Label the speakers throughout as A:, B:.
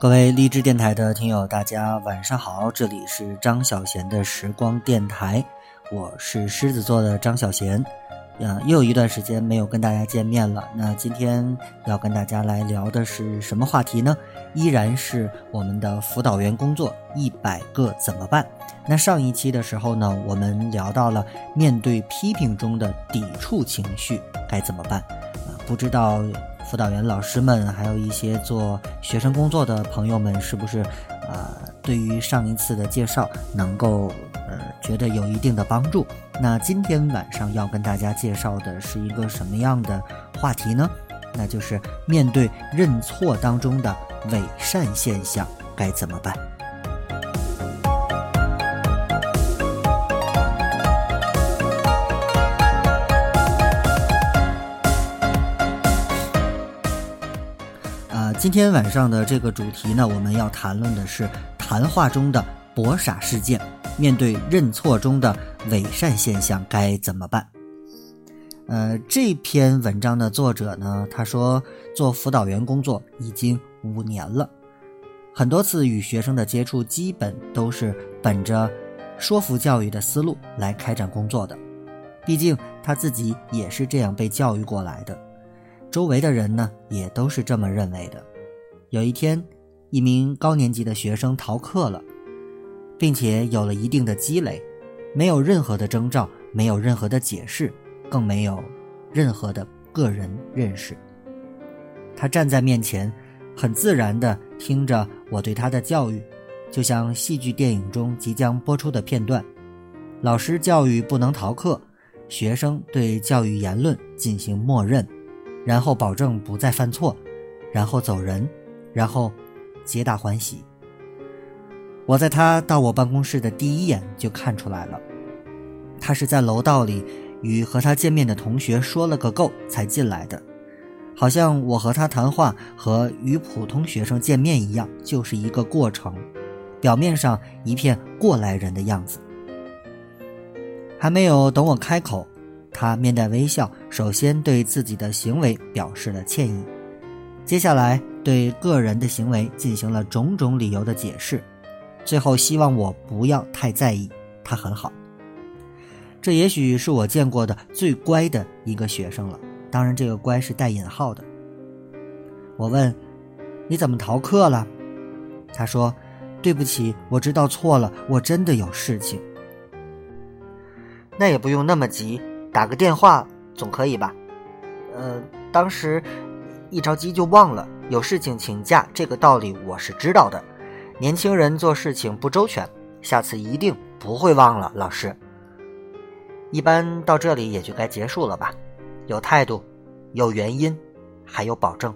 A: 各位励志电台的听友，大家晚上好，这里是张小贤的时光电台，我是狮子座的张小贤，呃，又有一段时间没有跟大家见面了。那今天要跟大家来聊的是什么话题呢？依然是我们的辅导员工作一百个怎么办？那上一期的时候呢，我们聊到了面对批评中的抵触情绪该怎么办啊？不知道。辅导员老师们，还有一些做学生工作的朋友们，是不是，呃，对于上一次的介绍能够，呃，觉得有一定的帮助？那今天晚上要跟大家介绍的是一个什么样的话题呢？那就是面对认错当中的伪善现象该怎么办？今天晚上的这个主题呢，我们要谈论的是谈话中的博傻事件。面对认错中的伪善现象，该怎么办？呃，这篇文章的作者呢，他说做辅导员工作已经五年了，很多次与学生的接触，基本都是本着说服教育的思路来开展工作的。毕竟他自己也是这样被教育过来的。周围的人呢，也都是这么认为的。有一天，一名高年级的学生逃课了，并且有了一定的积累，没有任何的征兆，没有任何的解释，更没有任何的个人认识。他站在面前，很自然地听着我对他的教育，就像戏剧电影中即将播出的片段：老师教育不能逃课，学生对教育言论进行默认。然后保证不再犯错，然后走人，然后皆大欢喜。我在他到我办公室的第一眼就看出来了，他是在楼道里与和他见面的同学说了个够才进来的，好像我和他谈话和与普通学生见面一样，就是一个过程，表面上一片过来人的样子。还没有等我开口。他面带微笑，首先对自己的行为表示了歉意，接下来对个人的行为进行了种种理由的解释，最后希望我不要太在意。他很好，这也许是我见过的最乖的一个学生了。当然，这个“乖”是带引号的。我问：“你怎么逃课了？”他说：“对不起，我知道错了，我真的有事情。”那也不用那么急。打个电话总可以吧？呃，当时一着急就忘了，有事情请假，这个道理我是知道的。年轻人做事情不周全，下次一定不会忘了。老师，一般到这里也就该结束了吧？有态度，有原因，还有保证。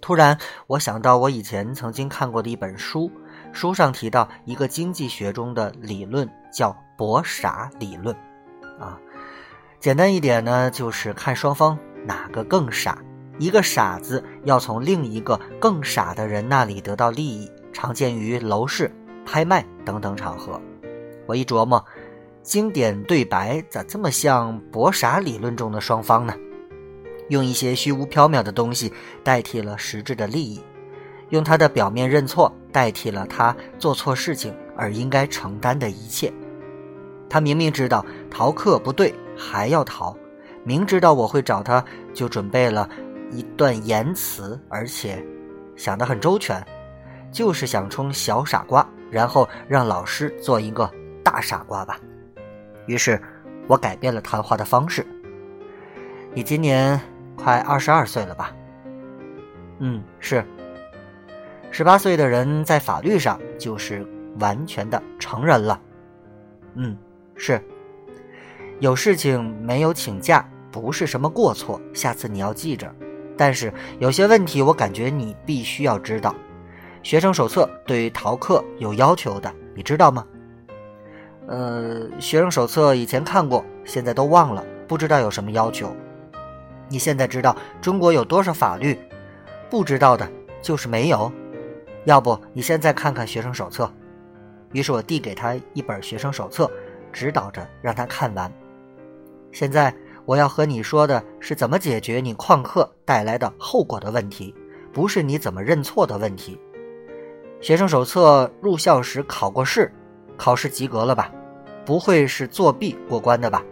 A: 突然，我想到我以前曾经看过的一本书，书上提到一个经济学中的理论，叫“博傻理论”，啊。简单一点呢，就是看双方哪个更傻。一个傻子要从另一个更傻的人那里得到利益，常见于楼市、拍卖等等场合。我一琢磨，经典对白咋这么像博傻理论中的双方呢？用一些虚无缥缈的东西代替了实质的利益，用他的表面认错代替了他做错事情而应该承担的一切。他明明知道逃课不对。还要逃，明知道我会找他，就准备了一段言辞，而且想得很周全，就是想充小傻瓜，然后让老师做一个大傻瓜吧。于是，我改变了谈话的方式。你今年快二十二岁了吧？嗯，是。十八岁的人在法律上就是完全的成人了。嗯，是。有事情没有请假，不是什么过错，下次你要记着。但是有些问题，我感觉你必须要知道。学生手册对于逃课有要求的，你知道吗？呃，学生手册以前看过，现在都忘了，不知道有什么要求。你现在知道中国有多少法律？不知道的就是没有。要不你现在看看学生手册。于是我递给他一本学生手册，指导着让他看完。现在我要和你说的是怎么解决你旷课带来的后果的问题，不是你怎么认错的问题。学生手册入校时考过试，考试及格了吧？不会是作弊过关的吧？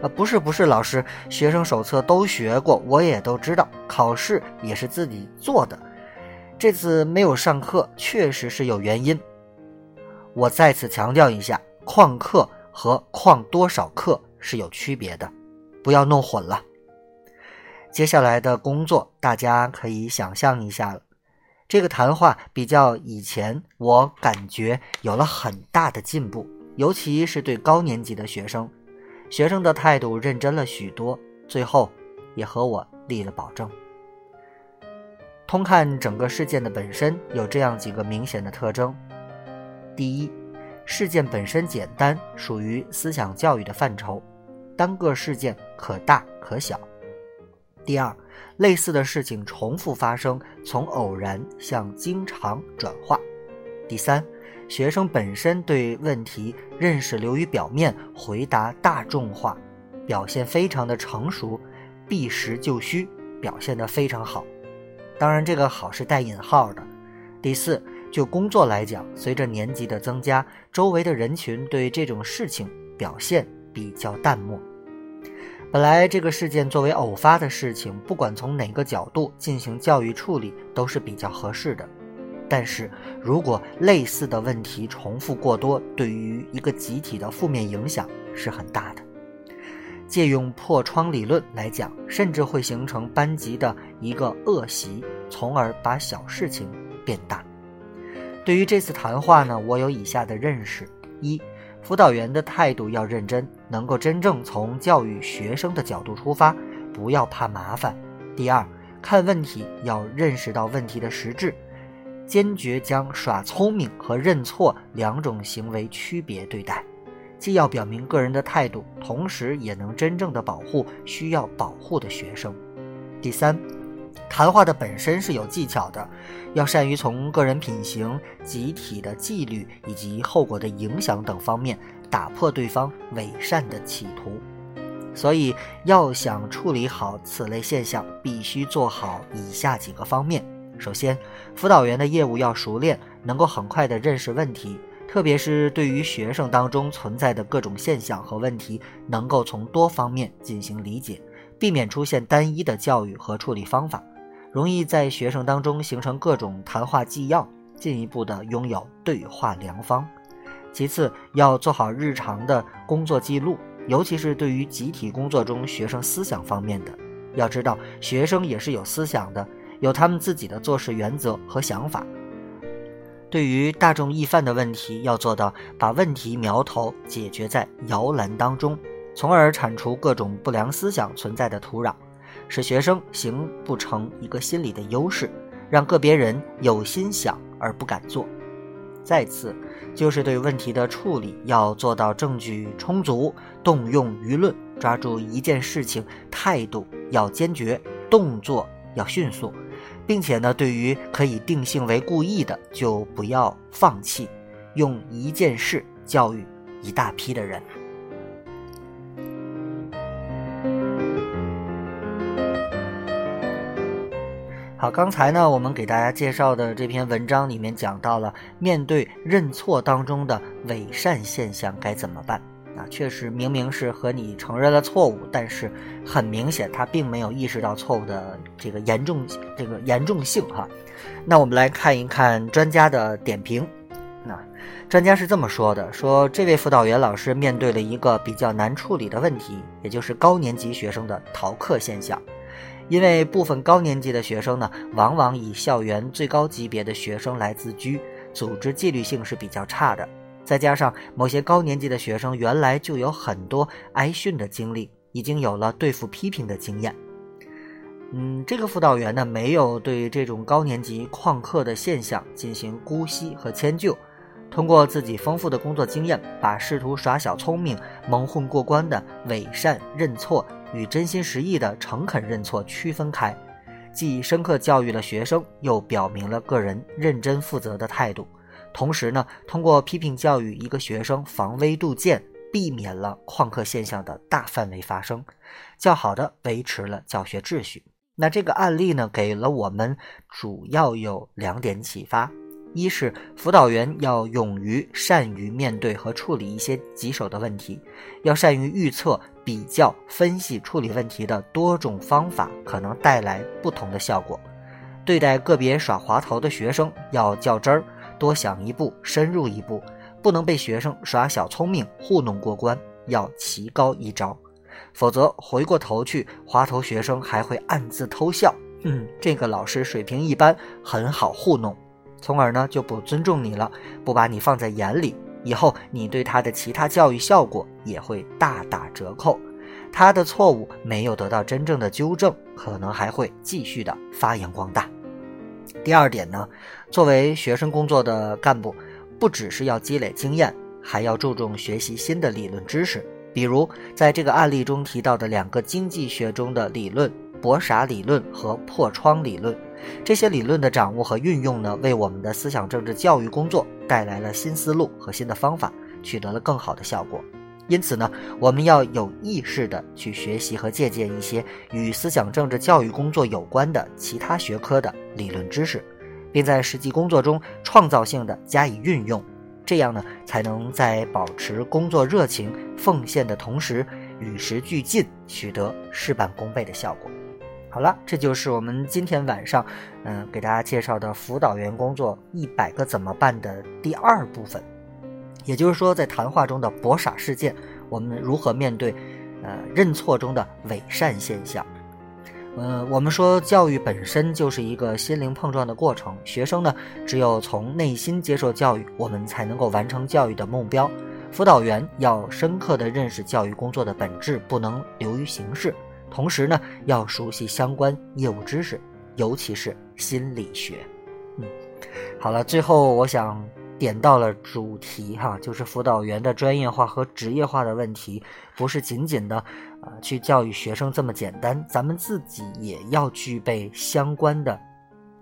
A: 呃，不是，不是，老师，学生手册都学过，我也都知道，考试也是自己做的。这次没有上课，确实是有原因。我再次强调一下，旷课和旷多少课是有区别的，不要弄混了。接下来的工作，大家可以想象一下了。这个谈话比较以前，我感觉有了很大的进步，尤其是对高年级的学生，学生的态度认真了许多。最后，也和我立了保证。通看整个事件的本身，有这样几个明显的特征：第一，事件本身简单，属于思想教育的范畴，单个事件可大可小。第二，类似的事情重复发生，从偶然向经常转化。第三，学生本身对问题认识流于表面，回答大众化，表现非常的成熟，避实就虚，表现得非常好。当然，这个好是带引号的。第四，就工作来讲，随着年级的增加，周围的人群对这种事情表现比较淡漠。本来这个事件作为偶发的事情，不管从哪个角度进行教育处理都是比较合适的。但是如果类似的问题重复过多，对于一个集体的负面影响是很大的。借用破窗理论来讲，甚至会形成班级的一个恶习，从而把小事情变大。对于这次谈话呢，我有以下的认识：一。辅导员的态度要认真，能够真正从教育学生的角度出发，不要怕麻烦。第二，看问题要认识到问题的实质，坚决将耍聪明和认错两种行为区别对待，既要表明个人的态度，同时也能真正的保护需要保护的学生。第三。谈话的本身是有技巧的，要善于从个人品行、集体的纪律以及后果的影响等方面打破对方伪善的企图。所以，要想处理好此类现象，必须做好以下几个方面：首先，辅导员的业务要熟练，能够很快地认识问题，特别是对于学生当中存在的各种现象和问题，能够从多方面进行理解。避免出现单一的教育和处理方法，容易在学生当中形成各种谈话纪要，进一步的拥有对话良方。其次，要做好日常的工作记录，尤其是对于集体工作中学生思想方面的。要知道，学生也是有思想的，有他们自己的做事原则和想法。对于大众易犯的问题，要做到把问题苗头解决在摇篮当中。从而铲除各种不良思想存在的土壤，使学生形不成一个心理的优势，让个别人有心想而不敢做。再次，就是对问题的处理要做到证据充足，动用舆论，抓住一件事情，态度要坚决，动作要迅速，并且呢，对于可以定性为故意的，就不要放弃，用一件事教育一大批的人。好，刚才呢，我们给大家介绍的这篇文章里面讲到了，面对认错当中的伪善现象该怎么办？啊，确实明明是和你承认了错误，但是很明显他并没有意识到错误的这个严重这个严重性哈。那我们来看一看专家的点评。那专家是这么说的：说这位辅导员老师面对了一个比较难处理的问题，也就是高年级学生的逃课现象。因为部分高年级的学生呢，往往以校园最高级别的学生来自居，组织纪律性是比较差的。再加上某些高年级的学生原来就有很多挨训的经历，已经有了对付批评的经验。嗯，这个辅导员呢，没有对这种高年级旷课的现象进行姑息和迁就，通过自己丰富的工作经验，把试图耍小聪明、蒙混过关的伪善认错。与真心实意的诚恳认错区分开，既深刻教育了学生，又表明了个人认真负责的态度。同时呢，通过批评教育一个学生，防微杜渐，避免了旷课现象的大范围发生，较好的维持了教学秩序。那这个案例呢，给了我们主要有两点启发：一是辅导员要勇于、善于面对和处理一些棘手的问题，要善于预测、比较、分析、处理问题的多种方法可能带来不同的效果。对待个别耍滑头的学生，要较真儿，多想一步，深入一步，不能被学生耍小聪明糊弄过关，要棋高一招，否则回过头去，滑头学生还会暗自偷笑。嗯，这个老师水平一般，很好糊弄。从而呢就不尊重你了，不把你放在眼里，以后你对他的其他教育效果也会大打折扣。他的错误没有得到真正的纠正，可能还会继续的发扬光大。第二点呢，作为学生工作的干部，不只是要积累经验，还要注重学习新的理论知识，比如在这个案例中提到的两个经济学中的理论——博傻理论和破窗理论。这些理论的掌握和运用呢，为我们的思想政治教育工作带来了新思路和新的方法，取得了更好的效果。因此呢，我们要有意识地去学习和借鉴一些与思想政治教育工作有关的其他学科的理论知识，并在实际工作中创造性地加以运用。这样呢，才能在保持工作热情、奉献的同时，与时俱进，取得事半功倍的效果。好了，这就是我们今天晚上，嗯，给大家介绍的辅导员工作一百个怎么办的第二部分。也就是说，在谈话中的博傻事件，我们如何面对，呃，认错中的伪善现象？呃，我们说教育本身就是一个心灵碰撞的过程，学生呢，只有从内心接受教育，我们才能够完成教育的目标。辅导员要深刻的认识教育工作的本质，不能流于形式。同时呢，要熟悉相关业务知识，尤其是心理学。嗯，好了，最后我想点到了主题哈，就是辅导员的专业化和职业化的问题，不是仅仅的啊去教育学生这么简单，咱们自己也要具备相关的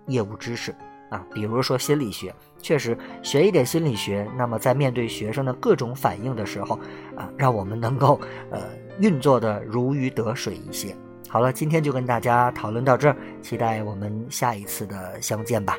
A: 业务知识啊，比如说心理学，确实学一点心理学，那么在面对学生的各种反应的时候啊，让我们能够呃。运作的如鱼得水一些。好了，今天就跟大家讨论到这儿，期待我们下一次的相见吧。